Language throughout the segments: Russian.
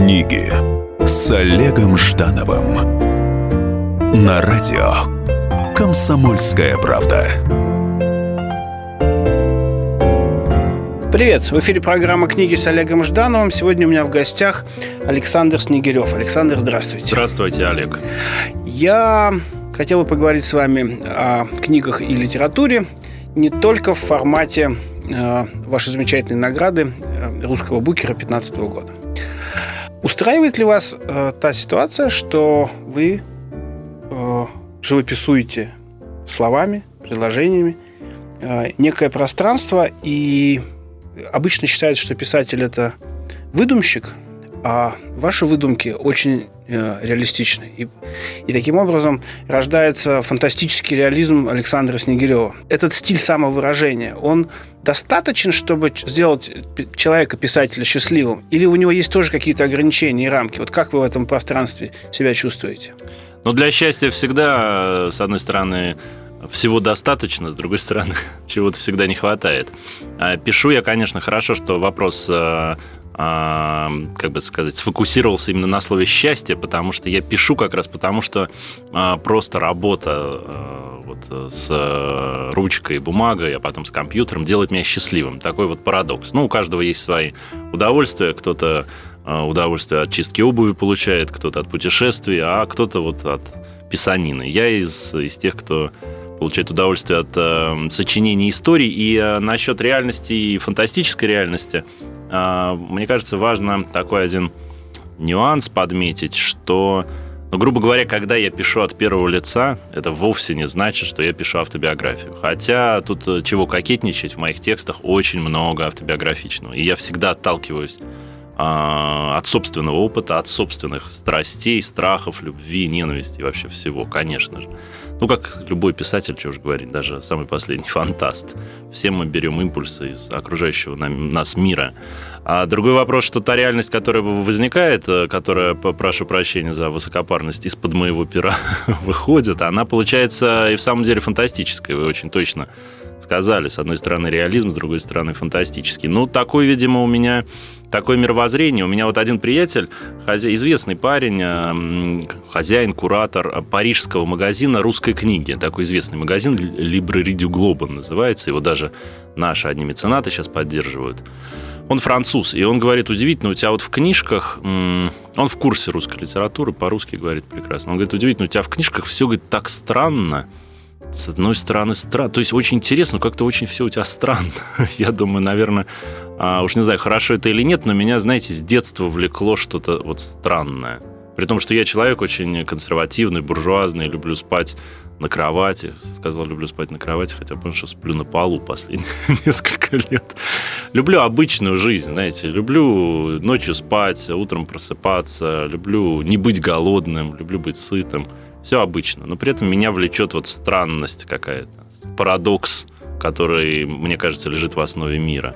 Книги с Олегом Ждановым на радио Комсомольская правда. Привет! В эфире программа «Книги с Олегом Ждановым». Сегодня у меня в гостях Александр Снегирев. Александр, здравствуйте. Здравствуйте, Олег. Я хотел бы поговорить с вами о книгах и литературе не только в формате э, вашей замечательной награды э, русского букера 2015 года. Устраивает ли вас э, та ситуация, что вы э, живописуете словами, предложениями э, некое пространство, и обычно считается, что писатель это выдумщик, а ваши выдумки очень э, реалистичны. И, и таким образом рождается фантастический реализм Александра Снегирева. Этот стиль самовыражения, он достаточен, чтобы сделать человека, писателя счастливым? Или у него есть тоже какие-то ограничения и рамки? Вот как вы в этом пространстве себя чувствуете? Ну, для счастья всегда, с одной стороны, всего достаточно, с другой стороны, чего-то всегда не хватает. А, пишу я, конечно, хорошо, что вопрос а, как бы сказать, сфокусировался именно на слове счастье, потому что я пишу как раз потому, что просто работа вот с ручкой и бумагой, а потом с компьютером делает меня счастливым. Такой вот парадокс. Ну, у каждого есть свои удовольствия. Кто-то удовольствие от чистки обуви получает, кто-то от путешествий, а кто-то вот от писанины. Я из, из тех, кто получает удовольствие от э, сочинения историй. И э, насчет реальности и фантастической реальности, э, мне кажется, важно такой один нюанс подметить, что, ну, грубо говоря, когда я пишу от первого лица, это вовсе не значит, что я пишу автобиографию. Хотя тут э, чего кокетничать, в моих текстах очень много автобиографичного. И я всегда отталкиваюсь а, от собственного опыта, от собственных страстей, страхов, любви, ненависти и вообще всего, конечно же. Ну, как любой писатель, что уж говорить, даже самый последний фантаст. Все мы берем импульсы из окружающего нас мира. А другой вопрос, что та реальность, которая возникает, э, которая, прошу прощения за высокопарность, из-под моего пера выходит, она получается и в самом деле фантастическая. Вы очень точно сказали. С одной стороны реализм, с другой стороны фантастический. Ну, такой, видимо, у меня такое мировоззрение. У меня вот один приятель, хозя... известный парень, э, хозяин, куратор парижского магазина русской книги. Такой известный магазин Librairie du Globe называется. Его даже наши одни меценаты сейчас поддерживают. Он француз, и он говорит, удивительно, у тебя вот в книжках, он в курсе русской литературы, по-русски говорит прекрасно. Он говорит, удивительно, у тебя в книжках все, говорит, так странно, с одной стороны, странно. То есть очень интересно, но как-то очень все у тебя странно. Я думаю, наверное, а, уж не знаю, хорошо это или нет, но меня, знаете, с детства влекло что-то вот странное. При том, что я человек очень консервативный, буржуазный, люблю спать на кровати. Сказал, люблю спать на кровати, хотя понял, что сплю на полу последние несколько лет. Люблю обычную жизнь, знаете. Люблю ночью спать, утром просыпаться. Люблю не быть голодным, люблю быть сытым. Все обычно, но при этом меня влечет вот странность какая-то, парадокс, который, мне кажется, лежит в основе мира.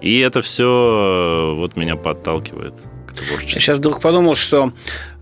И это все вот меня подталкивает творчеству. Я сейчас вдруг подумал, что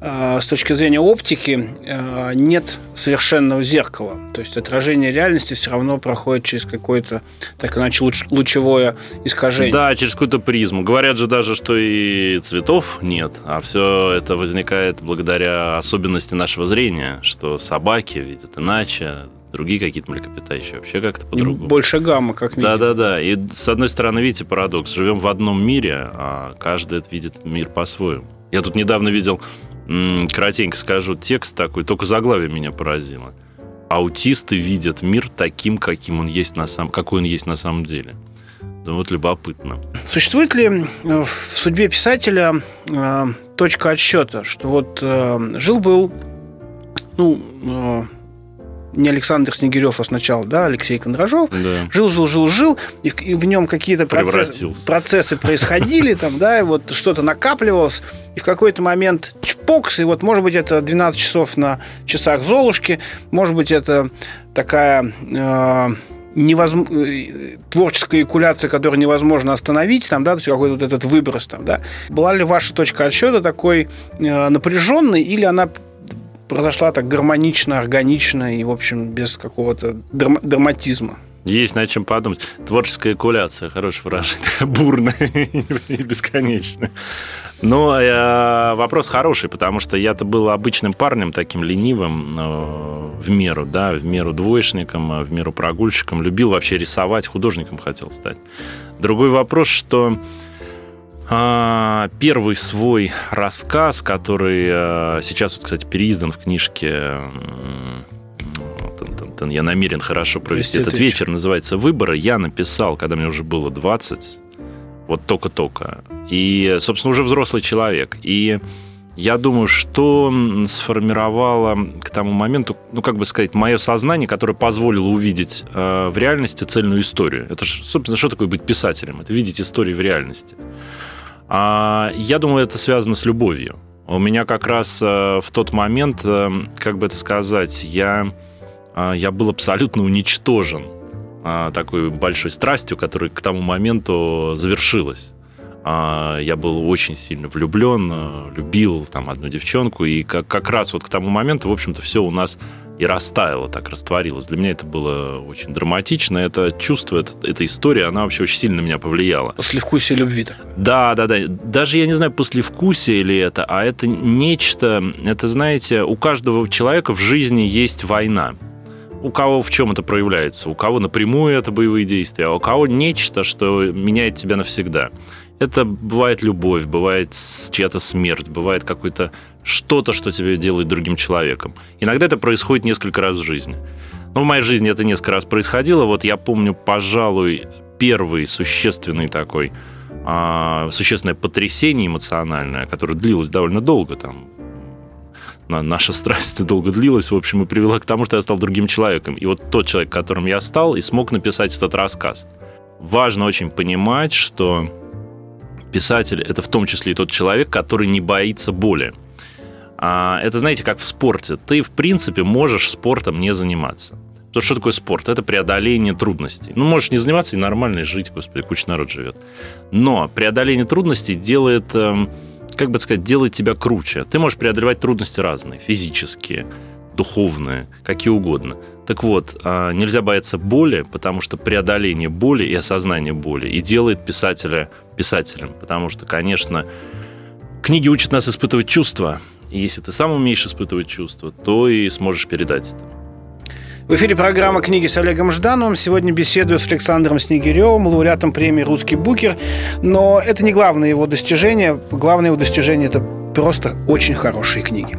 э, с точки зрения оптики э, нет совершенного зеркала. То есть отражение реальности все равно проходит через какое-то, так иначе, луч, лучевое искажение. Да, через какую-то призму. Говорят же даже, что и цветов нет, а все это возникает благодаря особенности нашего зрения, что собаки видят иначе, другие какие-то млекопитающие вообще как-то по-другому. Больше гамма, как минимум. Да-да-да. И с одной стороны, видите, парадокс. Живем в одном мире, а каждый видит мир по-своему. Я тут недавно видел, коротенько скажу, текст такой, только заглавие меня поразило. Аутисты видят мир таким, каким он есть на самом, какой он есть на самом деле. Да вот любопытно. Существует ли э, в судьбе писателя э, точка отсчета, что вот э, жил-был ну, э, не Александр Снегирев, а сначала, да, Алексей Кондрожов. Да. Жил, жил, жил, жил, и в, и в нем какие-то процессы, процессы происходили, там, да, и вот что-то накапливалось, и в какой-то момент чпокс, и вот, может быть, это 12 часов на часах Золушки, может быть, это такая... Э, невозможно, э, творческая экуляция, которую невозможно остановить, там, да, то есть какой-то вот этот выброс там, да. Была ли ваша точка отсчета такой э, напряженной, или она произошла так гармонично, органично и, в общем, без какого-то драм- драматизма. Есть над чем подумать. Творческая экуляция, хорошее выражение, бурная и бесконечная. Но э, вопрос хороший, потому что я-то был обычным парнем, таким ленивым, э, в меру, да, в меру двоечником, э, в меру прогульщиком. Любил вообще рисовать, художником хотел стать. Другой вопрос, что первый свой рассказ, который э, сейчас, вот, кстати, переиздан в книжке я намерен хорошо провести этот вечер. вечер, называется «Выборы», я написал, когда мне уже было 20, вот только-только. И, собственно, уже взрослый человек. И я думаю, что сформировало к тому моменту, ну, как бы сказать, мое сознание, которое позволило увидеть э, в реальности цельную историю. Это, собственно, что такое быть писателем? Это видеть историю в реальности. А, я думаю, это связано с любовью. У меня как раз э, в тот момент, э, как бы это сказать, я, э, я был абсолютно уничтожен такой большой страстью, которая к тому моменту завершилась. А, я был очень сильно влюблен, э, любил там одну девчонку, и как, как раз вот к тому моменту, в общем-то, все у нас и растаяло, так растворилось. Для меня это было очень драматично. Это чувство, это, эта история, она вообще очень сильно на меня повлияла. Послевкусие любви. -то. Да, да, да. Даже я не знаю, послевкусие или это, а это нечто, это, знаете, у каждого человека в жизни есть война у кого в чем это проявляется, у кого напрямую это боевые действия, а у кого нечто, что меняет тебя навсегда. Это бывает любовь, бывает чья-то смерть, бывает какое-то что-то, что тебя делает другим человеком. Иногда это происходит несколько раз в жизни. Но в моей жизни это несколько раз происходило. Вот я помню, пожалуй, первый существенный такой, а, существенное потрясение эмоциональное, которое длилось довольно долго, там, наша страсть долго длилась, в общем, и привела к тому, что я стал другим человеком. И вот тот человек, которым я стал, и смог написать этот рассказ. Важно очень понимать, что писатель — это в том числе и тот человек, который не боится боли. А это, знаете, как в спорте. Ты, в принципе, можешь спортом не заниматься. То что такое спорт? Это преодоление трудностей. Ну, можешь не заниматься и нормально жить, господи, куча народ живет. Но преодоление трудностей делает эм, как бы сказать, делает тебя круче. Ты можешь преодолевать трудности разные, физические, духовные, какие угодно. Так вот, а, нельзя бояться боли, потому что преодоление боли и осознание боли и делает писателя писателем. Потому что, конечно, книги учат нас испытывать чувства. И если ты сам умеешь испытывать чувства, то и сможешь передать это. В эфире программа «Книги с Олегом Ждановым». Сегодня беседую с Александром Снегиревым, лауреатом премии «Русский букер». Но это не главное его достижение. Главное его достижение – это просто очень хорошие книги.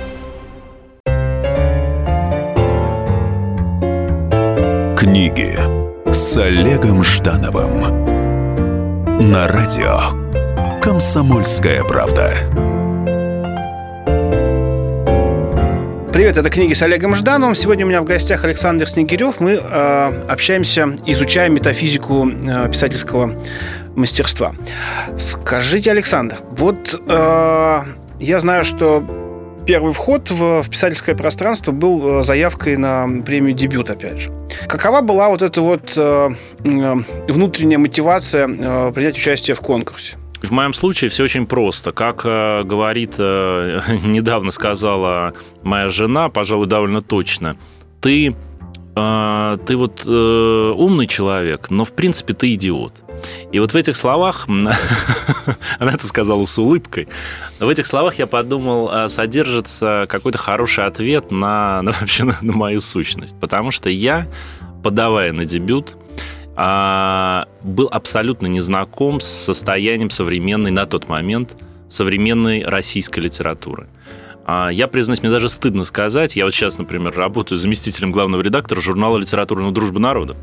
Книги с Олегом Ждановым на радио «Комсомольская правда». Привет, это книги с Олегом Ждановым. Сегодня у меня в гостях Александр Снегирев. Мы э, общаемся, изучаем метафизику э, писательского мастерства. Скажите, Александр, вот э, я знаю, что первый вход в, в писательское пространство был э, заявкой на премию «Дебют», опять же. Какова была вот эта вот э, э внутренняя мотивация э, принять участие в конкурсе? В моем случае все очень просто. Как э, говорит, э, недавно сказала моя жена, пожалуй, довольно точно. Ты, э, ты вот э, умный человек, но в принципе ты идиот. И вот в этих словах, она это сказала с улыбкой, в этих словах я подумал, э, содержится какой-то хороший ответ на, на вообще на, на мою сущность. Потому что я, подавая на дебют, а, был абсолютно не знаком с состоянием современной на тот момент современной российской литературы. А, я, признаюсь, мне даже стыдно сказать. Я вот сейчас, например, работаю заместителем главного редактора журнала «Литературная дружба народа».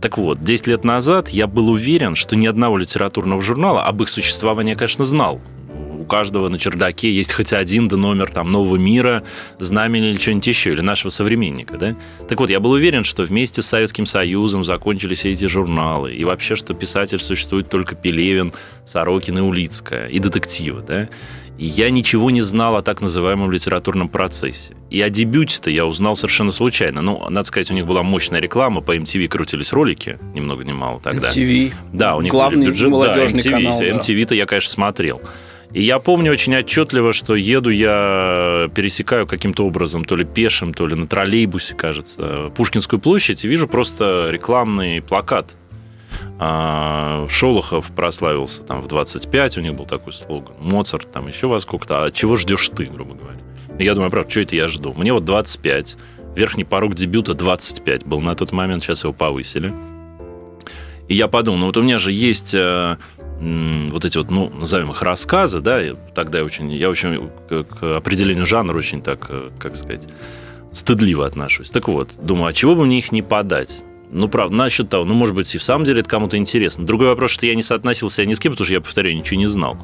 Так вот, 10 лет назад я был уверен, что ни одного литературного журнала об их существовании, конечно, знал у каждого на чердаке есть хоть один да номер там нового мира, знамени или что-нибудь еще, или нашего современника, да? Так вот, я был уверен, что вместе с Советским Союзом закончились все эти журналы, и вообще, что писатель существует только Пелевин, Сорокин и Улицкая, и детективы, да? Я ничего не знал о так называемом литературном процессе. И о дебюте-то я узнал совершенно случайно. Ну, надо сказать, у них была мощная реклама, по MTV крутились ролики, ни много ни мало тогда. MTV. Да, у них Главный бюджет, молодежный да, MTV, канал, да. MTV-то я, конечно, смотрел. И я помню очень отчетливо, что еду я, пересекаю каким-то образом, то ли пешим, то ли на троллейбусе, кажется, Пушкинскую площадь, и вижу просто рекламный плакат. А, Шолохов прославился там в 25, у них был такой слоган. Моцарт там еще во сколько-то. А чего ждешь ты, грубо говоря? Я думаю, правда, что это я жду? Мне вот 25. Верхний порог дебюта 25 был на тот момент, сейчас его повысили. И я подумал, ну вот у меня же есть э, м, вот эти вот, ну, назовем их рассказы, да, и тогда я очень, я очень к, к определению жанра очень так, э, как сказать, стыдливо отношусь. Так вот, думаю, а чего бы мне их не подать? Ну, правда, насчет того, ну, может быть, и в самом деле это кому-то интересно. Другой вопрос, что я не соотносился ни с кем, потому что я, повторяю, ничего не знал.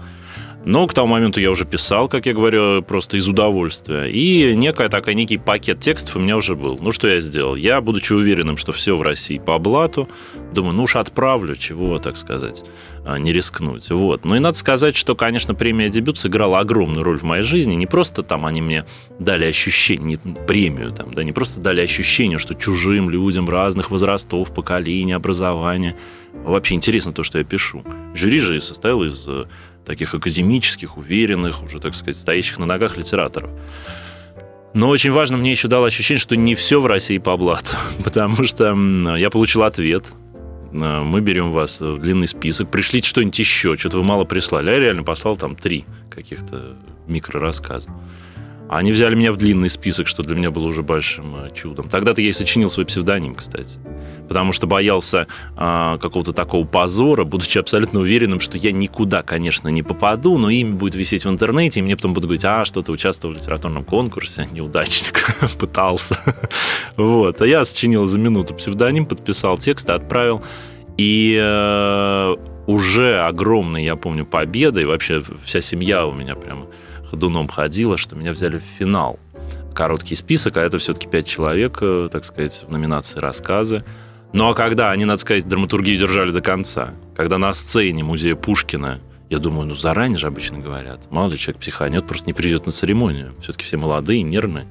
Но к тому моменту я уже писал, как я говорю, просто из удовольствия. И некая такая, некий пакет текстов у меня уже был. Ну, что я сделал? Я, будучи уверенным, что все в России по блату, думаю, ну уж отправлю, чего, так сказать, а, не рискнуть. Вот. Ну и надо сказать, что, конечно, премия «Дебют» сыграла огромную роль в моей жизни. Не просто там они мне дали ощущение, премию, там, да, не просто дали ощущение, что чужим людям разных возрастов, поколений, образования. Вообще интересно то, что я пишу. Жюри же состоял из э, таких академических, уверенных, уже, так сказать, стоящих на ногах литераторов. Но очень важно, мне еще дало ощущение, что не все в России по блату, потому что я получил ответ. Э, Мы берем вас в длинный список. Пришлите что-нибудь еще, что-то вы мало прислали. А я реально послал там три каких-то микрорассказа. А Они взяли меня в длинный список, что для меня было уже большим э, чудом. Тогда-то я и сочинил свой псевдоним, кстати. Потому что боялся а, какого-то такого позора, будучи абсолютно уверенным, что я никуда, конечно, не попаду, но имя будет висеть в интернете, и мне потом будут говорить, а, что ты участвовал в литературном конкурсе, неудачник, пытался. Вот. А я сочинил за минуту псевдоним, подписал текст, отправил. И э, уже огромной, я помню, победой, вообще вся семья у меня прямо ходуном ходила, что меня взяли в финал. Короткий список, а это все-таки пять человек, э, так сказать, в номинации рассказы. Ну а когда они, надо сказать, драматургию держали до конца, когда на сцене музея Пушкина, я думаю, ну заранее же обычно говорят, ли человек психанет, просто не придет на церемонию. Все-таки все молодые, нервные.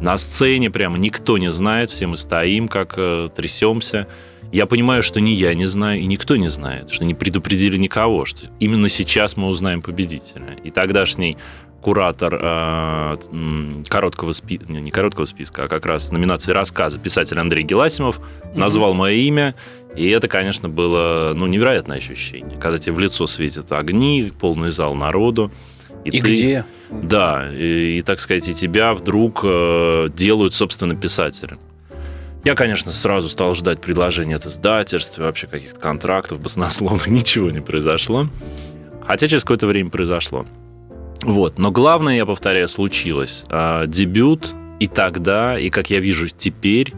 На сцене прямо никто не знает, все мы стоим, как э, трясемся. Я понимаю, что ни я не знаю, и никто не знает, что не предупредили никого, что именно сейчас мы узнаем победителя. И тогдашний куратор э, короткого списка, не короткого списка, а как раз номинации рассказа писатель Андрей Геласимов назвал мое имя, и это, конечно, было ну, невероятное ощущение, когда тебе в лицо светят огни, полный зал народу. И ты- где? да, и, и, так сказать, и тебя вдруг э, делают, собственно, писателем. Я, конечно, сразу стал ждать предложения от издательства, вообще каких-то контрактов баснословных. Ничего не произошло. Хотя через какое-то время произошло. Вот. Но главное, я повторяю, случилось. А, дебют и тогда, и как я вижу теперь,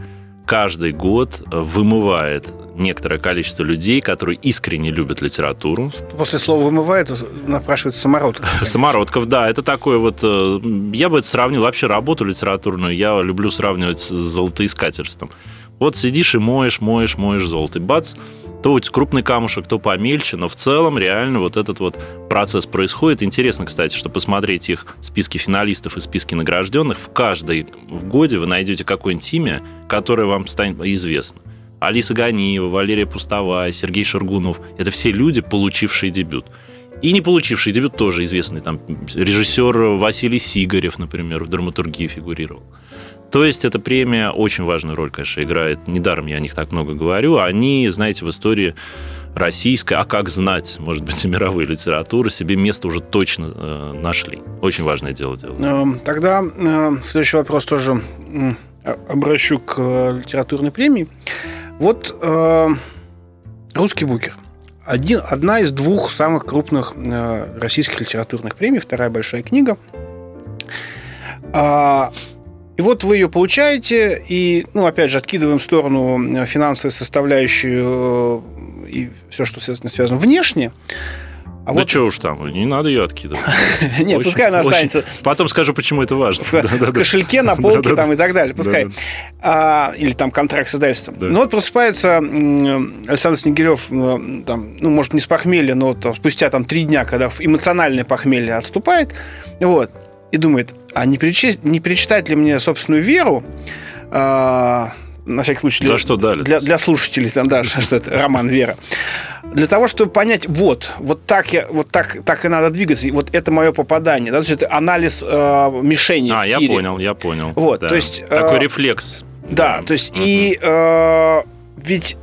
каждый год вымывает некоторое количество людей, которые искренне любят литературу, После слова «вымывает» напрашивается самородок. конечно. Самородков, да, это такой вот... э, Я бы это сравнил, вообще работу литературную я люблю сравнивать с золотоискательством. Вот сидишь и моешь, моешь, моешь золото, и бац, то вот крупный камушек, то помельче, но в целом реально вот этот вот процесс происходит. Интересно, кстати, что посмотреть их списки финалистов и списки награжденных, в каждой в годе вы найдете какое-нибудь имя, которое вам станет известно. Алиса Ганиева, Валерия Пустовая, Сергей Шаргунов. Это все люди, получившие дебют. И не получивший дебют тоже известный. Там режиссер Василий Сигарев, например, в драматургии фигурировал. То есть эта премия очень важную роль, конечно, играет. Недаром я о них так много говорю. Они, знаете, в истории российской, а как знать, может быть, и мировой литературы, себе место уже точно э, нашли. Очень важное дело делают. Эм, Тогда э, следующий вопрос тоже а- обращу к э, литературной премии. Вот э, «Русский букер». Один, одна из двух самых крупных э, российских литературных премий, вторая большая книга. А, и вот вы ее получаете, и, ну, опять же, откидываем в сторону э, финансовую составляющую э, и все, что, соответственно, связано внешне. А да вот... что уж там, не надо ее откидывать. Нет, пускай она останется. Потом скажу, почему это важно. В кошельке, на полке там и так далее. Пускай. А, или там контракт с издательством. Ну вот просыпается Александр Снегирев, э, там, ну, может, не с похмелья, но спустя там три дня, когда эмоциональное похмелье отступает, вот, и думает, а не перечитать ли мне собственную веру, а, на всякий случай. Для, что дали? Для, для слушателей, там, да, что это, роман Вера. Для того, чтобы понять, вот, вот так я, вот так, так и надо двигаться, и вот это мое попадание, да, то есть это анализ э, мишени. А, я понял, я понял. Вот, да. то есть... Такой э, рефлекс. Да, то есть, угу. и э, ведь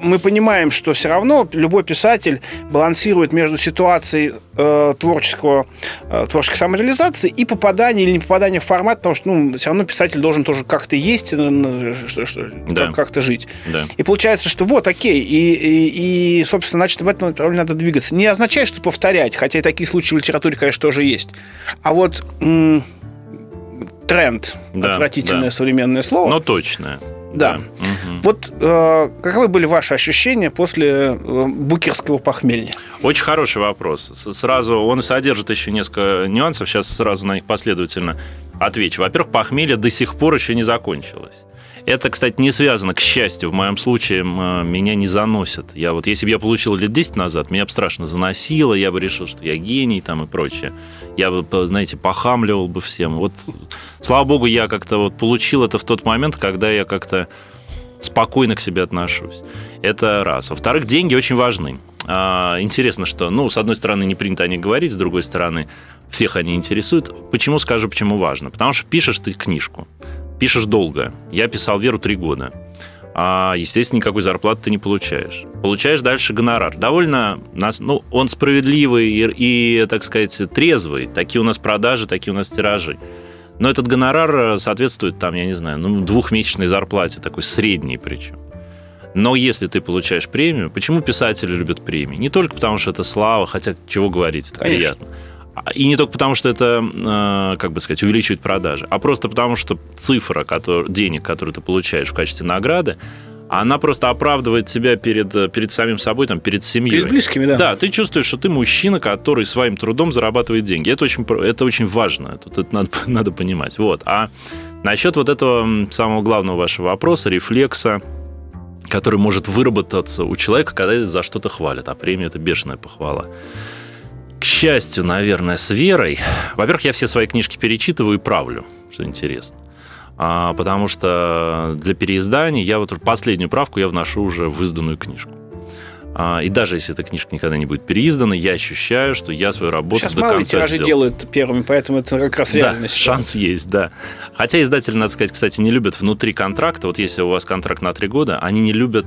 мы понимаем, что все равно любой писатель балансирует между ситуацией э, творческого, э, творческой самореализации и попадания или не попадания в формат, потому что ну, все равно писатель должен тоже как-то есть, э, что, что, да. как-то жить. Да. И получается, что вот, окей, и, и, и, собственно, значит, в этом направлении надо двигаться. Не означает, что повторять, хотя и такие случаи в литературе, конечно, тоже есть. А вот м- тренд, да, отвратительное да. современное слово. Но точное. Да. Угу. Вот э, каковы были ваши ощущения после э, букерского похмелья? Очень хороший вопрос. Сразу он содержит еще несколько нюансов. Сейчас сразу на них последовательно отвечу. Во-первых, похмелье до сих пор еще не закончилось. Это, кстати, не связано, к счастью, в моем случае меня не заносят. Я вот, если бы я получил лет 10 назад, меня бы страшно заносило, я бы решил, что я гений там и прочее. Я бы, знаете, похамливал бы всем. Вот, слава богу, я как-то вот получил это в тот момент, когда я как-то спокойно к себе отношусь. Это раз. Во-вторых, деньги очень важны. А, интересно, что, ну, с одной стороны, не принято о них говорить, с другой стороны, всех они интересуют. Почему скажу, почему важно? Потому что пишешь ты книжку пишешь долго. Я писал Веру три года. А, естественно, никакой зарплаты ты не получаешь. Получаешь дальше гонорар. Довольно, ну, он справедливый и, и, так сказать, трезвый. Такие у нас продажи, такие у нас тиражи. Но этот гонорар соответствует, там, я не знаю, ну, двухмесячной зарплате, такой средней причем. Но если ты получаешь премию, почему писатели любят премии? Не только потому, что это слава, хотя чего говорить, это Конечно. приятно. И не только потому, что это, э, как бы сказать, увеличивает продажи, а просто потому, что цифра который, денег, которую ты получаешь в качестве награды, она просто оправдывает тебя перед, перед самим собой, там, перед семьей. Перед близкими, да. Да, ты чувствуешь, что ты мужчина, который своим трудом зарабатывает деньги. Это очень, это очень важно, тут это надо, надо понимать. Вот. А насчет вот этого самого главного вашего вопроса, рефлекса, который может выработаться у человека, когда за что-то хвалят, а премия – это бешеная похвала к счастью, наверное, с Верой. Во-первых, я все свои книжки перечитываю и правлю, что интересно. А, потому что для переиздания я вот последнюю правку я вношу уже в изданную книжку. А, и даже если эта книжка никогда не будет переиздана, я ощущаю, что я свою работу Сейчас до малые конца тиражи сделал. делают первыми, поэтому это как раз реальность. Да, шанс есть, да. Хотя издатели, надо сказать, кстати, не любят внутри контракта. Вот если у вас контракт на три года, они не любят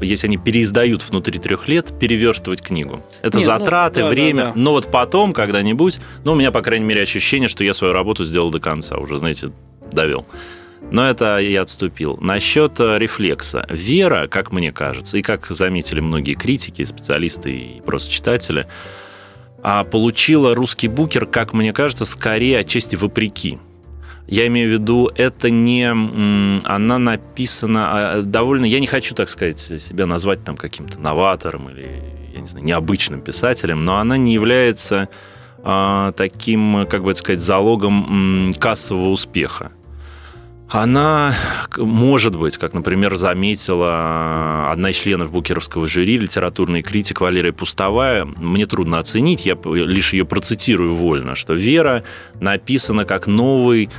если они переиздают внутри трех лет, переверстывать книгу. Это Нет, ну, затраты, ну, да, время. Да, да. Но вот потом, когда-нибудь, ну, у меня, по крайней мере, ощущение, что я свою работу сделал до конца, уже, знаете, довел. Но это я отступил. Насчет э, рефлекса. Вера, как мне кажется, и как заметили многие критики, специалисты и просто читатели, а, получила русский букер, как мне кажется, скорее отчасти вопреки. Я имею в виду, это не... Она написана а, довольно... Я не хочу, так сказать, себя назвать там каким-то новатором или, я не знаю, необычным писателем, но она не является а, таким, как бы сказать, залогом кассового успеха. Она, может быть, как, например, заметила одна из членов букеровского жюри, литературный критик Валерия Пустовая, мне трудно оценить, я лишь ее процитирую вольно, что «Вера» написана как новый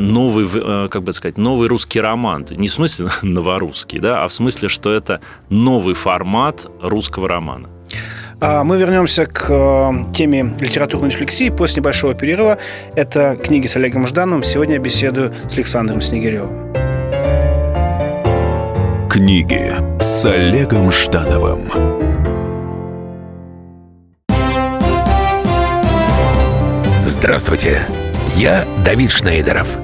новый, э, как бы сказать, новый русский роман. Не в смысле новорусский, да, а в смысле, что это новый формат русского романа. А, мы вернемся к э, теме литературной рефлексии после небольшого перерыва. Это книги с Олегом Ждановым. Сегодня я беседую с Александром Снегиревым. Книги с Олегом Ждановым. Здравствуйте. Я Давид Шнейдеров.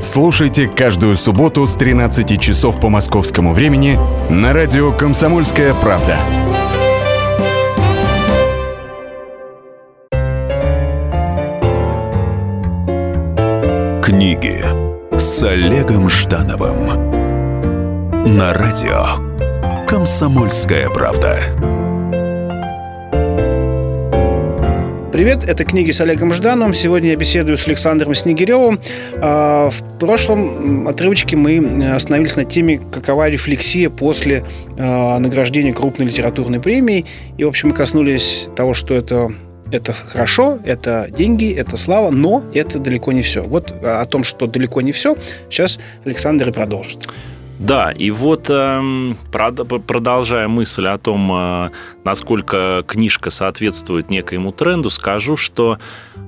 Слушайте каждую субботу с 13 часов по московскому времени на радио «Комсомольская правда». Книги с Олегом Ждановым на радио «Комсомольская правда». Привет, это книги с Олегом Ждановым. Сегодня я беседую с Александром Снегиревым. А, в прошлом отрывочке мы остановились на теме, какова рефлексия после а, награждения крупной литературной премии. И, в общем, мы коснулись того, что это это хорошо, это деньги, это слава, но это далеко не все. Вот о том, что далеко не все, сейчас Александр и продолжит. Да, и вот э, продолжая мысль о том, э, насколько книжка соответствует некоему тренду, скажу, что,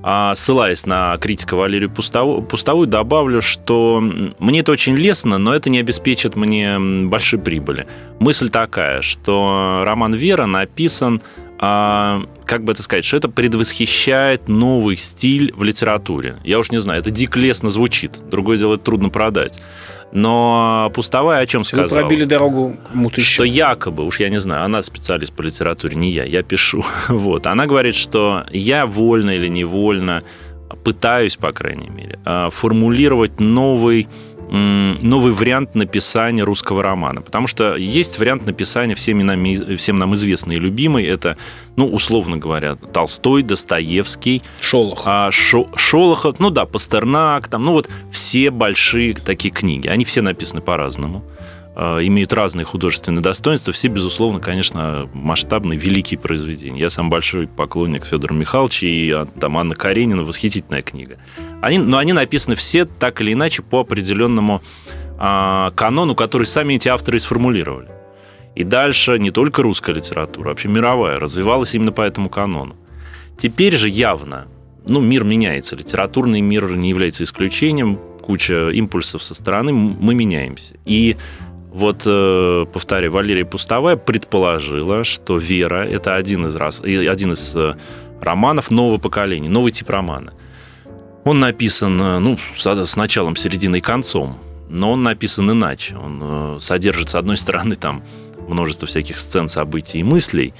э, ссылаясь на критика Валерию Пустовую, Пустовую, добавлю, что мне это очень лестно, но это не обеспечит мне большой прибыли. Мысль такая, что роман «Вера» написан а, как бы это сказать, что это предвосхищает новый стиль в литературе. Я уж не знаю, это дико лестно звучит. Другое дело, это трудно продать. Но пустовая о чем сказала? Вы пробили дорогу кому-то еще. Что якобы, уж я не знаю, она специалист по литературе, не я, я пишу. Вот. Она говорит, что я вольно или невольно пытаюсь, по крайней мере, а, формулировать новый новый вариант написания русского романа. Потому что есть вариант написания всеми нам, всем нам известный и любимый. Это, ну, условно говоря, Толстой, Достоевский. Шолохов. А, Шо, Шолохов, ну да, Пастернак, там, ну вот все большие такие книги. Они все написаны по-разному. Э, имеют разные художественные достоинства. Все, безусловно, конечно, масштабные, великие произведения. Я сам большой поклонник Федора Михайловича и а, там Анна Каренина, восхитительная книга. Они, но они написаны все так или иначе по определенному а, канону, который сами эти авторы сформулировали. И дальше не только русская литература, а вообще мировая развивалась именно по этому канону. Теперь же явно, ну, мир меняется, литературный мир не является исключением, куча импульсов со стороны, мы меняемся. И вот, э, повторяю, Валерия Пустовая предположила, что «Вера» — это один из, раз, один из э, романов нового поколения, новый тип романа. Он написан, э, ну, с началом, серединой и концом, но он написан иначе. Он содержит, с одной стороны, там множество всяких сцен, событий и мыслей,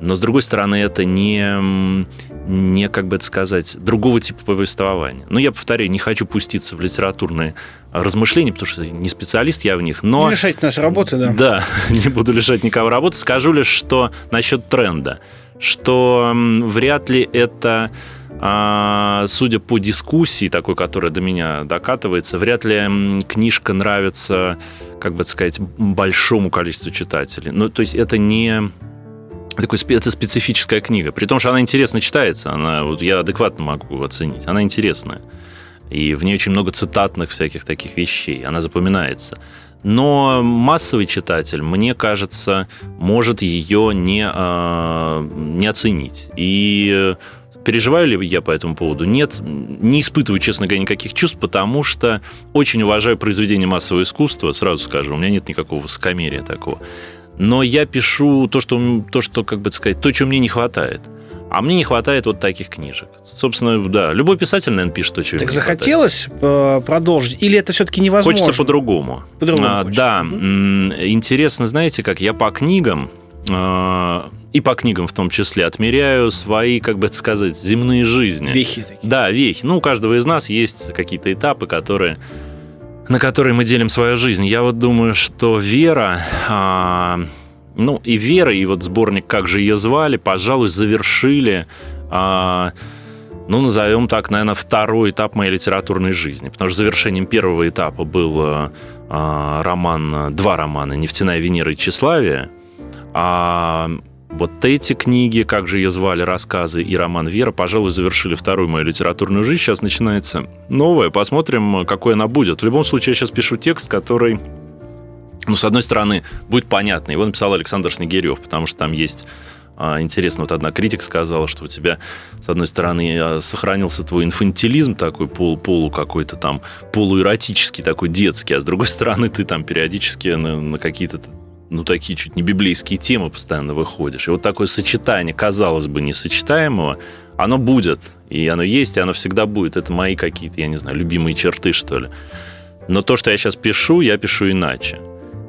но, с другой стороны, это не, не, как бы это сказать, другого типа повествования. Но я повторяю, не хочу пуститься в литературные размышления, потому что не специалист я в них, но... Не лишать нас работы, да. Да, не буду лишать никого работы. Скажу лишь, что насчет тренда, что вряд ли это а, судя по дискуссии такой, которая до меня докатывается, вряд ли книжка нравится, как бы сказать, большому количеству читателей. Ну, то есть это не такой, это специфическая книга. При том, что она интересно читается, она, вот я адекватно могу оценить. Она интересная. И в ней очень много цитатных всяких таких вещей. Она запоминается. Но массовый читатель, мне кажется, может ее не, э, не оценить. И переживаю ли я по этому поводу? Нет, не испытываю, честно говоря, никаких чувств, потому что очень уважаю произведение массового искусства, сразу скажу, у меня нет никакого высокомерия такого но я пишу то, что, то, что как бы сказать, то, чего мне не хватает. А мне не хватает вот таких книжек. Собственно, да, любой писатель, наверное, пишет то, чего Так захотелось хватает. Э, продолжить? Или это все-таки невозможно? Хочется по-другому. По-другому а, Да. Угу. Интересно, знаете, как я по книгам, а, и по книгам в том числе, отмеряю свои, как бы это сказать, земные жизни. Вехи такие. Да, вехи. Ну, у каждого из нас есть какие-то этапы, которые на которой мы делим свою жизнь. Я вот думаю, что Вера, а, ну и Вера, и вот сборник «Как же ее звали», пожалуй, завершили, а, ну, назовем так, наверное, второй этап моей литературной жизни. Потому что завершением первого этапа был а, роман, два романа «Нефтяная Венера» и «Тщеславие», а вот эти книги, как же ее звали, рассказы и роман «Вера», пожалуй, завершили вторую мою литературную жизнь. Сейчас начинается новая. Посмотрим, какой она будет. В любом случае, я сейчас пишу текст, который, ну, с одной стороны, будет понятный. Его написал Александр Снегирев, потому что там есть а, Интересно, вот одна критика сказала, что у тебя, с одной стороны, а, сохранился твой инфантилизм такой, пол, полу какой-то там, полуэротический такой детский, а с другой стороны, ты там периодически на, на какие-то ну, такие чуть не библейские темы постоянно выходишь. И вот такое сочетание, казалось бы, несочетаемого, Оно будет, и оно есть, и оно всегда будет. Это мои какие-то, я не знаю, любимые черты, что ли. Но то, что я сейчас пишу, я пишу иначе.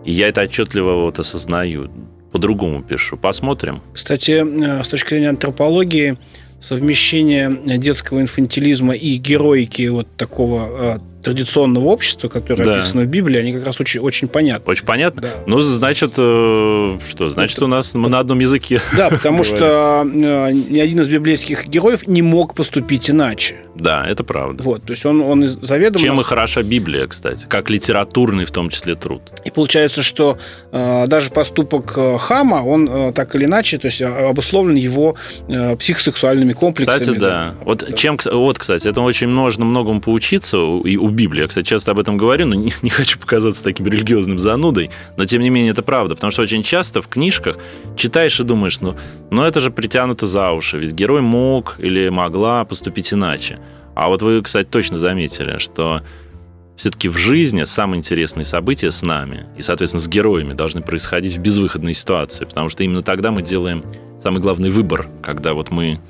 И я это отчетливо вот осознаю. По-другому пишу. Посмотрим. Кстати, э, с точки зрения антропологии, совмещение детского инфантилизма и героики вот такого э, традиционного общества, которое да. описано в Библии, они как раз очень, очень понятны. Очень понятно? Да. Ну, значит, э, что? Значит, у нас мы на одном языке. Да, потому что э, ни один из библейских героев не мог поступить иначе. Да, это правда. Вот, то есть он, он заведомо... Чем и хороша Библия, кстати, как литературный в том числе труд. И получается, что э, даже поступок э, Хама, он э, так или иначе, то есть обусловлен его э, психосексуальными комплексами. Кстати, да. да. Вот, да. Чем, вот, кстати, это очень можно многому поучиться и у Библии. Я, кстати, часто об этом говорю, но не, не хочу показаться таким религиозным занудой, но тем не менее это правда, потому что очень часто в книжках читаешь и думаешь, ну, ну это же притянуто за уши, ведь герой мог или могла поступить иначе. А вот вы, кстати, точно заметили, что все-таки в жизни самые интересные события с нами и, соответственно, с героями должны происходить в безвыходной ситуации, потому что именно тогда мы делаем самый главный выбор, когда вот мы,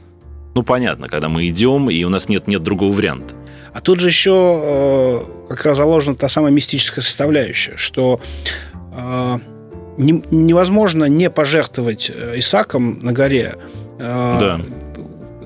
ну, понятно, когда мы идем, и у нас нет, нет другого варианта. А тут же еще э, как раз заложена та самая мистическая составляющая, что э, не, невозможно не пожертвовать э, Исаком на горе. Да.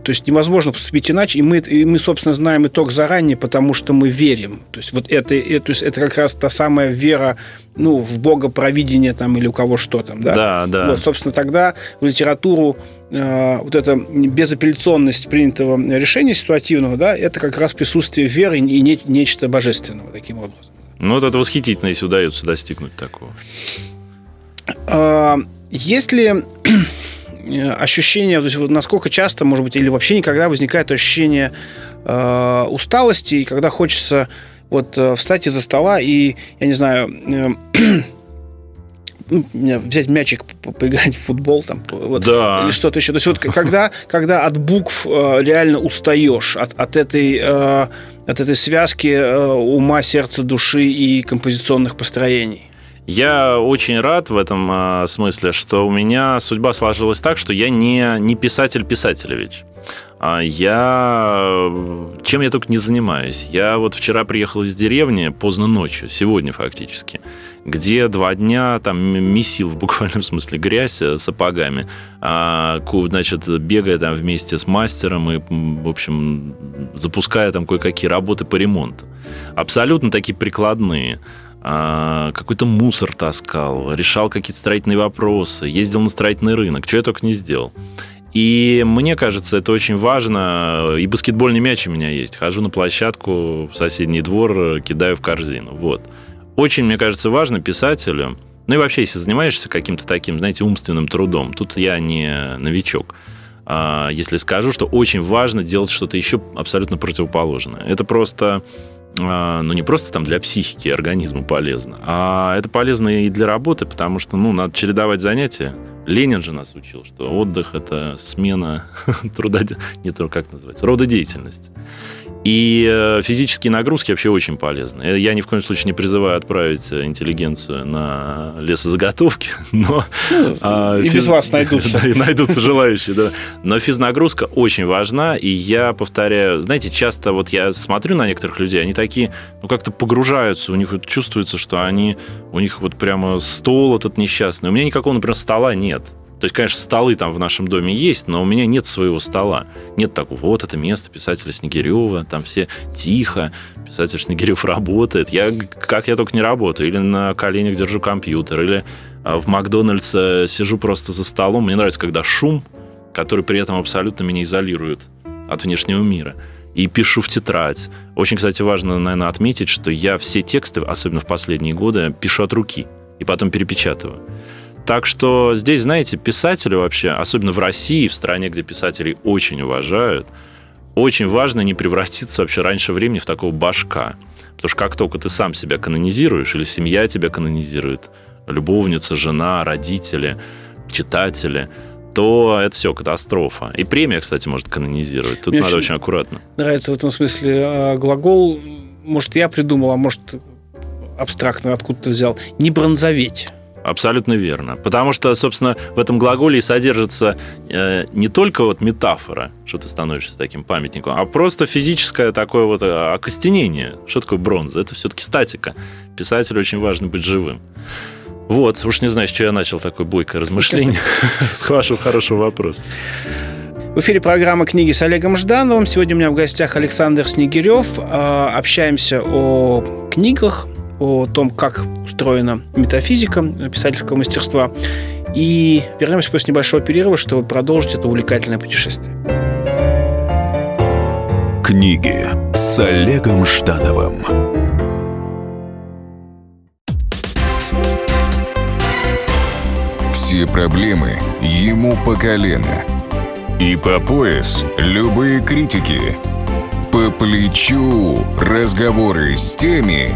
То есть невозможно поступить иначе, и мы, и мы, собственно, знаем итог заранее, потому что мы верим. То есть вот это, это, то есть это как раз та самая вера ну, в Бога провидение там или у кого что там, да? Да, да. Вот, собственно, тогда в литературу вот эта безапелляционность принятого решения ситуативного, да, это как раз присутствие веры и не, нечто божественного таким образом. Ну, вот это восхитительно, если удается достигнуть такого. А, если ощущение, то есть вот насколько часто, может быть, или вообще никогда возникает ощущение э, усталости, и когда хочется вот э, встать из-за стола и, я не знаю, э, взять мячик, поиграть в футбол там, вот, да. или что-то еще. То есть вот когда, когда от букв э, реально устаешь, от, от, этой, от этой связки ума, сердца, души и композиционных построений. Я очень рад в этом смысле, что у меня судьба сложилась так, что я не, не писатель-писателевич. А я... Чем я только не занимаюсь. Я вот вчера приехал из деревни поздно ночью, сегодня фактически, где два дня там месил в буквальном смысле грязь э, сапогами, а, значит, бегая там вместе с мастером и, в общем, запуская там кое-какие работы по ремонту. Абсолютно такие прикладные а, какой-то мусор таскал, решал какие-то строительные вопросы, ездил на строительный рынок, что я только не сделал. И мне кажется, это очень важно. И баскетбольный мяч у меня есть. Хожу на площадку в соседний двор, кидаю в корзину. Вот. Очень, мне кажется, важно писателю, ну и вообще, если занимаешься каким-то таким, знаете, умственным трудом, тут я не новичок, а, если скажу, что очень важно делать что-то еще абсолютно противоположное. Это просто а, ну, не просто там для психики и организма полезно, а это полезно и для работы, потому что, ну, надо чередовать занятия. Ленин же нас учил, что отдых – это смена труда, не то, как называется, рода деятельности. И э, физические нагрузки вообще очень полезны. Э, я ни в коем случае не призываю отправить интеллигенцию на лесозаготовки, но... Ну, а, и физ... без вас найдутся. да, и найдутся желающие, да. Но физнагрузка очень важна, и я повторяю, знаете, часто вот я смотрю на некоторых людей, они такие, ну, как-то погружаются, у них вот чувствуется, что они, у них вот прямо стол этот несчастный. У меня никакого, например, стола нет. То есть, конечно, столы там в нашем доме есть, но у меня нет своего стола. Нет такого, вот это место писателя Снегирева, там все тихо, писатель Снегирев работает. Я, как я только не работаю. Или на коленях держу компьютер, или а, в Макдональдс сижу просто за столом. Мне нравится, когда шум, который при этом абсолютно меня изолирует от внешнего мира. И пишу в тетрадь. Очень, кстати, важно, наверное, отметить, что я все тексты, особенно в последние годы, пишу от руки и потом перепечатываю. Так что здесь, знаете, писатели вообще, особенно в России, в стране, где писателей очень уважают, очень важно не превратиться вообще раньше времени в такого башка. Потому что как только ты сам себя канонизируешь, или семья тебя канонизирует, любовница, жена, родители, читатели, то это все катастрофа. И премия, кстати, может канонизировать. Тут Мне надо очень аккуратно. Нравится в этом смысле а, глагол, может, я придумал, а может, абстрактно откуда-то взял, не бронзоветь. Абсолютно верно. Потому что, собственно, в этом глаголе и содержится э, не только вот метафора, что ты становишься таким памятником, а просто физическое такое вот э, окостенение. Что такое бронза? Это все-таки статика. Писателю очень важно быть живым. Вот, уж не знаю, с чего я начал такое бойкое размышление. С вашего хорошего вопроса. В эфире программа «Книги с Олегом Ждановым». Сегодня у меня в гостях Александр Снегирев. А, общаемся о книгах, о том, как устроена метафизика писательского мастерства. И вернемся после небольшого перерыва, чтобы продолжить это увлекательное путешествие. Книги с Олегом Ждановым. Все проблемы ему по колено – и по пояс любые критики. По плечу разговоры с теми,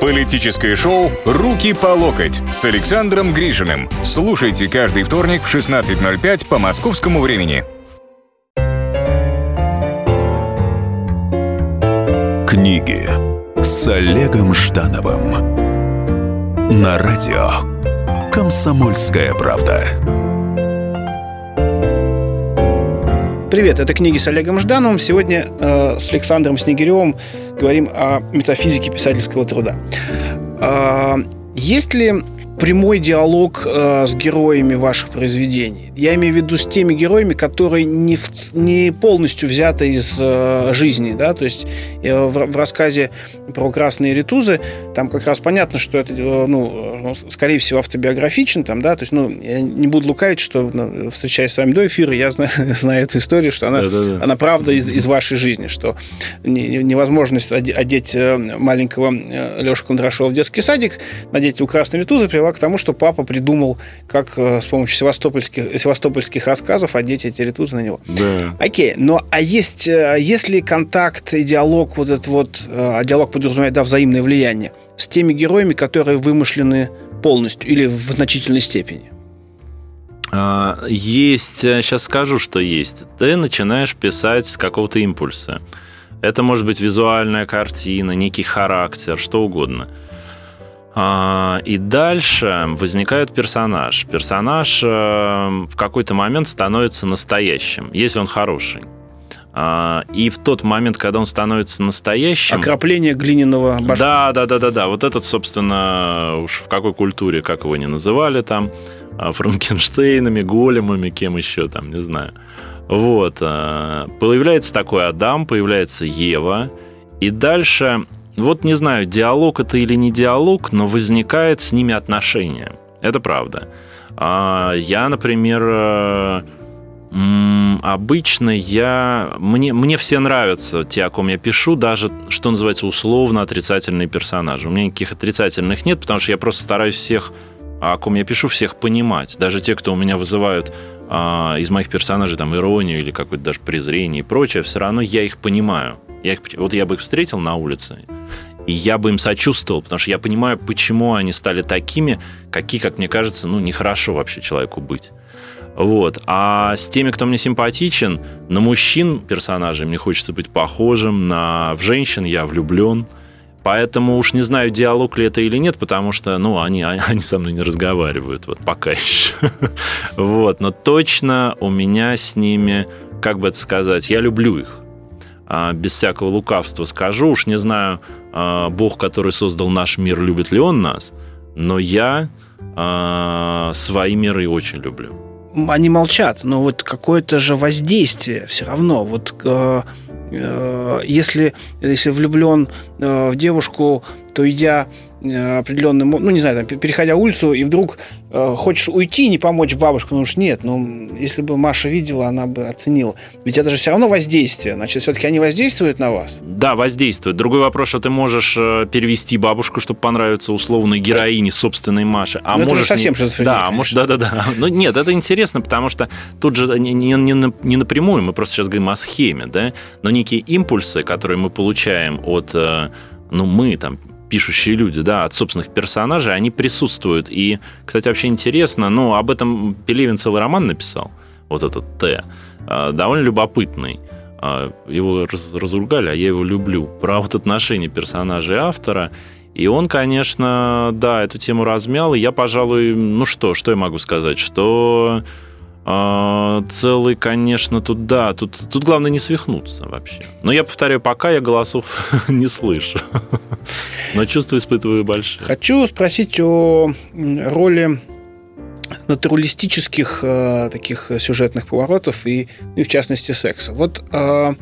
Политическое шоу «Руки по локоть» с Александром Гришиным. Слушайте каждый вторник в 16.05 по московскому времени. Книги с Олегом Ждановым на радио «Комсомольская правда». Привет, это книги с Олегом Ждановым. Сегодня э, с Александром Снегиревым говорим о метафизике писательского труда. Э, есть ли прямой диалог э, с героями ваших произведений. Я имею в виду с теми героями, которые не, в, не полностью взяты из э, жизни. Да? То есть э, в, в рассказе про красные ритузы там как раз понятно, что это, э, ну, скорее всего, автобиографичен. Там, да? То есть, ну, я не буду лукавить, что, ну, встречаясь с вами до эфира, я знаю, знаю эту историю, что она, да, да, да. она правда из, из вашей жизни, что невозможность одеть э, маленького э, Лешу Кондрашова в детский садик, надеть его красные ритузы привела к тому, что папа придумал, как э, с помощью севастопольских, севастопольских рассказов одеть эти ритузы на него. Да. Окей, но а есть, э, есть ли контакт и диалог, вот этот вот, э, а диалог подразумевает, да, взаимное влияние, с теми героями, которые вымышлены полностью или в значительной степени? А, есть, сейчас скажу, что есть. Ты начинаешь писать с какого-то импульса. Это может быть визуальная картина, некий характер, что угодно – и дальше возникает персонаж. Персонаж э, в какой-то момент становится настоящим, если он хороший. А, и в тот момент, когда он становится настоящим... Окропление глиняного башка. Да, да, да, да, да. Вот этот, собственно, уж в какой культуре, как его не называли там, а, Франкенштейнами, големами, кем еще там, не знаю. Вот. Появляется такой Адам, появляется Ева, и дальше вот не знаю, диалог это или не диалог, но возникает с ними отношение. Это правда. А, я, например, э, обычно я... Мне, мне все нравятся те, о ком я пишу, даже, что называется, условно отрицательные персонажи. У меня никаких отрицательных нет, потому что я просто стараюсь всех, о ком я пишу, всех понимать. Даже те, кто у меня вызывают а, из моих персонажей там иронию или какое-то даже презрение и прочее, все равно я их понимаю. Я их, вот я бы их встретил на улице, и я бы им сочувствовал, потому что я понимаю, почему они стали такими, какие, как мне кажется, ну, нехорошо вообще человеку быть. Вот. А с теми, кто мне симпатичен, на мужчин персонажей мне хочется быть похожим, на в женщин я влюблен. Поэтому уж не знаю, диалог ли это или нет, потому что, ну, они, они со мной не разговаривают, вот пока еще. Вот, но точно у меня с ними, как бы это сказать, я люблю их. А, без всякого лукавства скажу, уж не знаю, а, Бог, который создал наш мир, любит ли он нас, но я а, свои миры очень люблю. Они молчат, но вот какое-то же воздействие все равно. Вот э, э, если, если влюблен э, в девушку, то идя определенным, ну, не знаю, там, переходя улицу, и вдруг хочешь уйти и не помочь бабушке, потому что нет, ну, если бы Маша видела, она бы оценила. Ведь это же все равно воздействие. Значит, все-таки они воздействуют на вас? Да, воздействуют. Другой вопрос, что ты можешь э, перевести бабушку, чтобы понравиться условной героине собственной Маши. А Ну, это можешь уже совсем шизофрения, Да, может, да-да-да. Ну, нет, это интересно, потому что тут же не, не, не напрямую, мы просто сейчас говорим о схеме, да, но некие импульсы, которые мы получаем от, э, ну, мы там, пишущие люди, да, от собственных персонажей, они присутствуют. И, кстати, вообще интересно, ну, об этом Пелевин целый роман написал, вот этот Т, э, довольно любопытный. А, Его раз- разругали, а я его люблю. Про вот отношения персонажа и автора. И он, конечно, да, эту тему размял. И я, пожалуй, ну что, что я могу сказать? Что а, целый, конечно, тут, да, тут, тут главное не свихнуться вообще. Но я повторяю, пока я голосов не слышу. Но чувства испытываю большие. Хочу спросить о роли натуралистических э, таких сюжетных поворотов и, ну, и в частности секса. Вот э,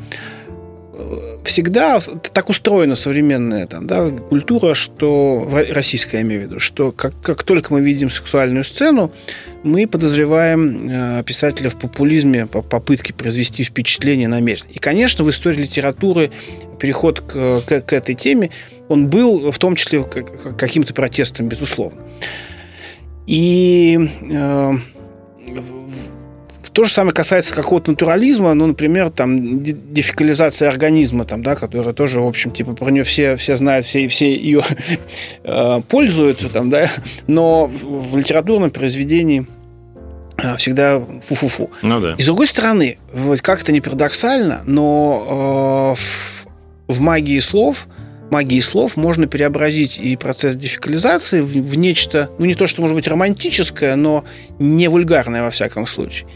всегда так устроена современная там, да, культура, что российская, я имею в виду, что как, как только мы видим сексуальную сцену, мы подозреваем э, писателя в популизме по попытке произвести впечатление намеренно. И, конечно, в истории литературы переход к, к- к этой теме, он был в том числе как- каким-то протестом, безусловно. И э, то же самое касается какого-то натурализма, ну, например, там, де- дефекализация организма, там, да, которая тоже, в общем, типа, про нее все, все знают, все, все ее э, пользуют, там, да, но в, в литературном произведении э, всегда фу-фу-фу. Ну да. И с другой стороны, вот как-то не парадоксально, но э, в, в магии слов магии слов можно преобразить и процесс дефекализации в, в нечто, ну не то, что может быть романтическое, но не вульгарное во всяком случае.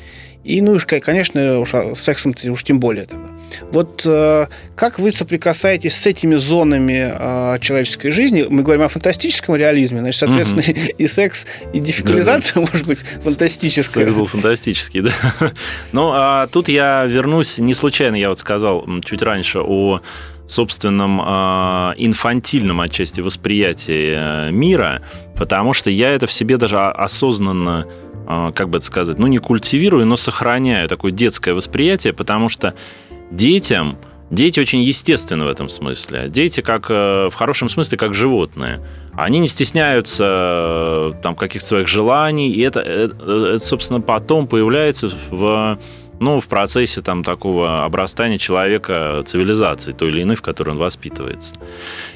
И, ну, уж, конечно, уж, а, с сексом уж тем более. Тогда. Вот э, как вы соприкасаетесь с этими зонами э, человеческой жизни? Мы говорим о фантастическом реализме, значит, соответственно, и секс, и дефекализация может быть фантастическая. Секс был фантастический, да. Ну, а тут я вернусь, не случайно я вот сказал чуть раньше о собственном а, инфантильном отчасти восприятии э, мира, потому что я это в себе даже осознанно, как бы это сказать, ну, не культивирую, но сохраняю такое детское восприятие, потому что детям Дети очень естественны в этом смысле. Дети, как э, в хорошем смысле, как животные. Они не стесняются э, там каких-то своих желаний, и это, это, это, собственно, потом появляется в ну, в процессе там такого обрастания человека цивилизации, той или иной, в которой он воспитывается.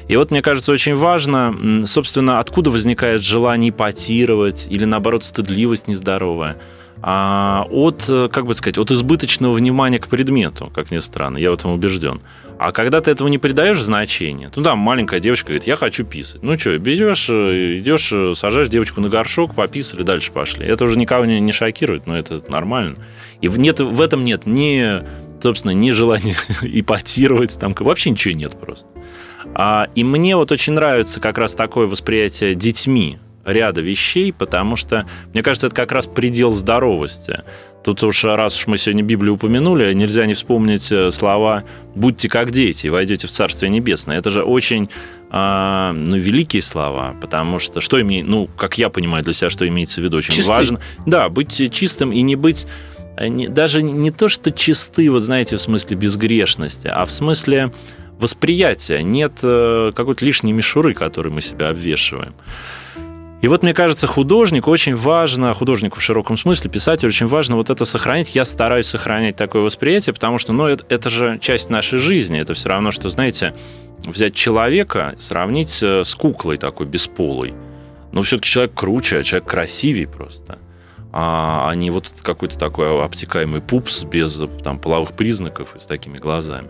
И вот, мне кажется, очень важно, собственно, откуда возникает желание ипотировать или, наоборот, стыдливость нездоровая а от, э, как бы сказать, от избыточного внимания к предмету, как ни странно, я в этом убежден. А когда ты этого не придаешь значения, ну да, маленькая девочка говорит, я хочу писать. Ну что, берешь, э, идешь, э, сажаешь девочку на горшок, пописали, дальше пошли. Это уже никого не, не шокирует, но это нормально. И нет, в этом нет ни, собственно, ни желания ипотировать, там вообще ничего нет просто. А, и мне вот очень нравится как раз такое восприятие детьми ряда вещей, потому что, мне кажется, это как раз предел здоровости. Тут уж, раз уж мы сегодня Библию упомянули, нельзя не вспомнить э, слова «будьте как дети, войдете в Царствие Небесное». Это же очень а, ну, великие слова, потому что, что имеет, ну, как я понимаю для себя, что имеется в виду, очень Чисты. важно. Да, быть чистым и не быть э, не- даже не то, что чисты, вот знаете, в смысле безгрешности, а в смысле восприятия. Нет э, какой-то лишней мишуры, которой мы себя обвешиваем. И вот, мне кажется, художник очень важно, художнику в широком смысле, писателю очень важно вот это сохранить. Я стараюсь сохранять такое восприятие, потому что, ну, это, это же часть нашей жизни. Это все равно, что, знаете, взять человека, сравнить э, с куклой такой бесполой. Но все-таки человек круче, а человек красивее просто. А, а не вот какой-то такой обтекаемый пупс без там, половых признаков и с такими глазами.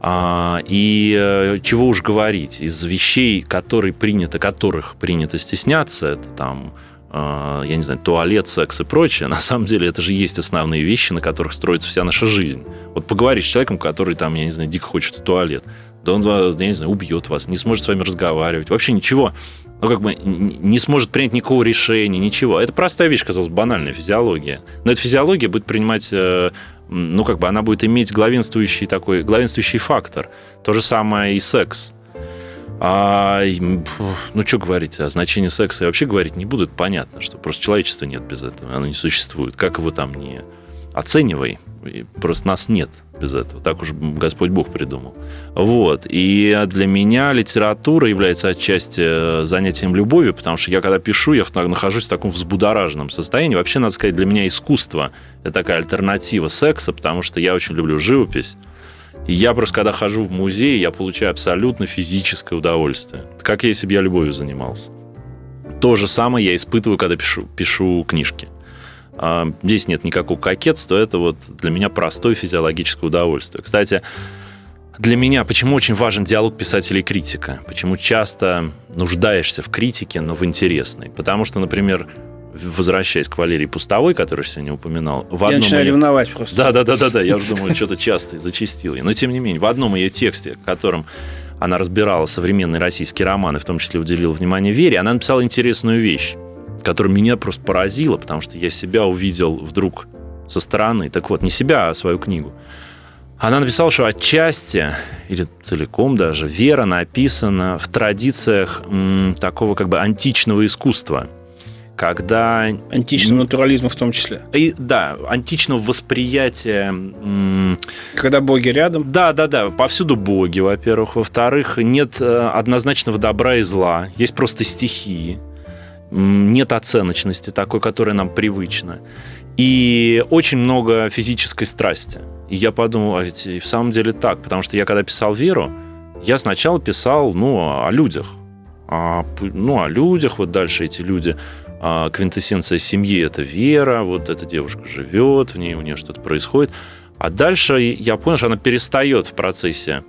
А, и э, чего уж говорить, из вещей, которые принято, которых принято стесняться, это там, э, я не знаю, туалет, секс и прочее, на самом деле это же есть основные вещи, на которых строится вся наша жизнь. Вот поговорить с человеком, который там, я не знаю, дико хочет в туалет, да он, я не знаю, убьет вас, не сможет с вами разговаривать, вообще ничего, ну, как бы не сможет принять никакого решения, ничего. Это простая вещь, казалось, банальная физиология. Но эта физиология будет принимать, э, ну, как бы она будет иметь главенствующий такой, главенствующий фактор. То же самое и секс. А, ну, что говорить, о значении секса я вообще говорить не буду. Это понятно, что просто человечества нет без этого. Оно не существует. Как его там не оценивай, просто нас нет без этого. Так уж Господь Бог придумал. Вот. И для меня литература является отчасти э, занятием любовью, потому что я, когда пишу, я нахожусь в таком взбудораженном состоянии. Вообще, надо сказать, для меня искусство – это такая альтернатива секса, потому что я очень люблю живопись. И я просто, когда хожу в музей, я получаю абсолютно физическое удовольствие. Как если бы я любовью занимался. То же самое я испытываю, когда пишу, пишу книжки. А, здесь нет никакого кокетства, это вот для меня простое физиологическое удовольствие. Кстати, для меня почему очень важен диалог писателя и критика? Почему часто нуждаешься в критике, но в интересной? Потому что, например, возвращаясь к Валерии Пустовой, которую я сегодня упоминал, в одном я начинаю ее... ревновать просто. Да, да, да, да, да. Я уже думаю, что-то часто зачастил. Но тем не менее, в одном ее тексте, в котором она разбирала современные российские романы, в том числе уделила внимание Вере, она написала интересную вещь которая меня просто поразила, потому что я себя увидел вдруг со стороны. Так вот, не себя, а свою книгу. Она написала, что отчасти, или целиком даже, вера написана в традициях м, такого как бы античного искусства, когда... Античного натурализма в том числе. И, да, античного восприятия... М, когда боги рядом. Да, да, да, повсюду боги, во-первых. Во-вторых, нет э, однозначного добра и зла, есть просто стихии нет оценочности такой, которая нам привычна. И очень много физической страсти. И я подумал, а ведь и в самом деле так, потому что я когда писал «Веру», я сначала писал, ну, о людях. О, ну, о людях, вот дальше эти люди, а, квинтэссенция семьи – это Вера, вот эта девушка живет, в ней у нее что-то происходит. А дальше я понял, что она перестает в процессе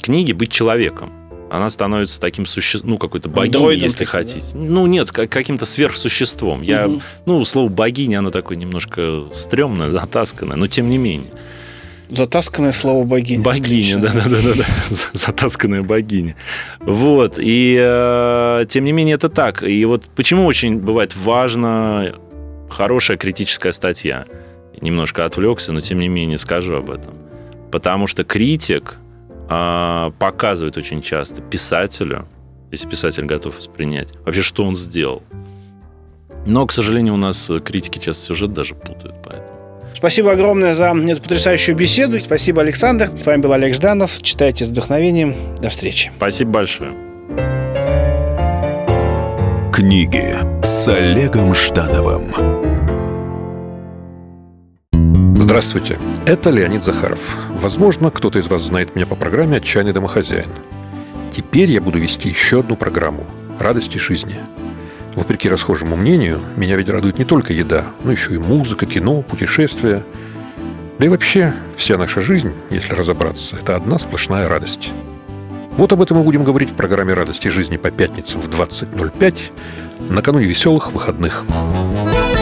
книги быть человеком она становится таким существом, ну, какой-то богиней, Андроидом если хотите. Да? Ну, нет, каким-то сверхсуществом. Я, угу. ну, слово богиня, оно такое немножко стрёмное, затасканное, но тем не менее. Затасканное слово богиня. Богиня, да, да, да, да, да. Затасканная богиня. Вот. И э, тем не менее это так. И вот почему очень бывает важно хорошая критическая статья. Немножко отвлекся, но тем не менее скажу об этом. Потому что критик а, показывает очень часто писателю, если писатель готов воспринять, вообще, что он сделал. Но, к сожалению, у нас критики часто сюжет даже путают, поэтому. Спасибо огромное за эту потрясающую беседу. Спасибо, Александр. С вами был Олег Жданов. Читайте с вдохновением. До встречи. Спасибо большое. Книги с Олегом Ждановым. Здравствуйте, это Леонид Захаров. Возможно, кто-то из вас знает меня по программе «Отчаянный домохозяин». Теперь я буду вести еще одну программу «Радости жизни». Вопреки расхожему мнению, меня ведь радует не только еда, но еще и музыка, кино, путешествия. Да и вообще, вся наша жизнь, если разобраться, это одна сплошная радость. Вот об этом мы будем говорить в программе «Радости жизни» по пятницам в 20.05 накануне веселых выходных. Музыка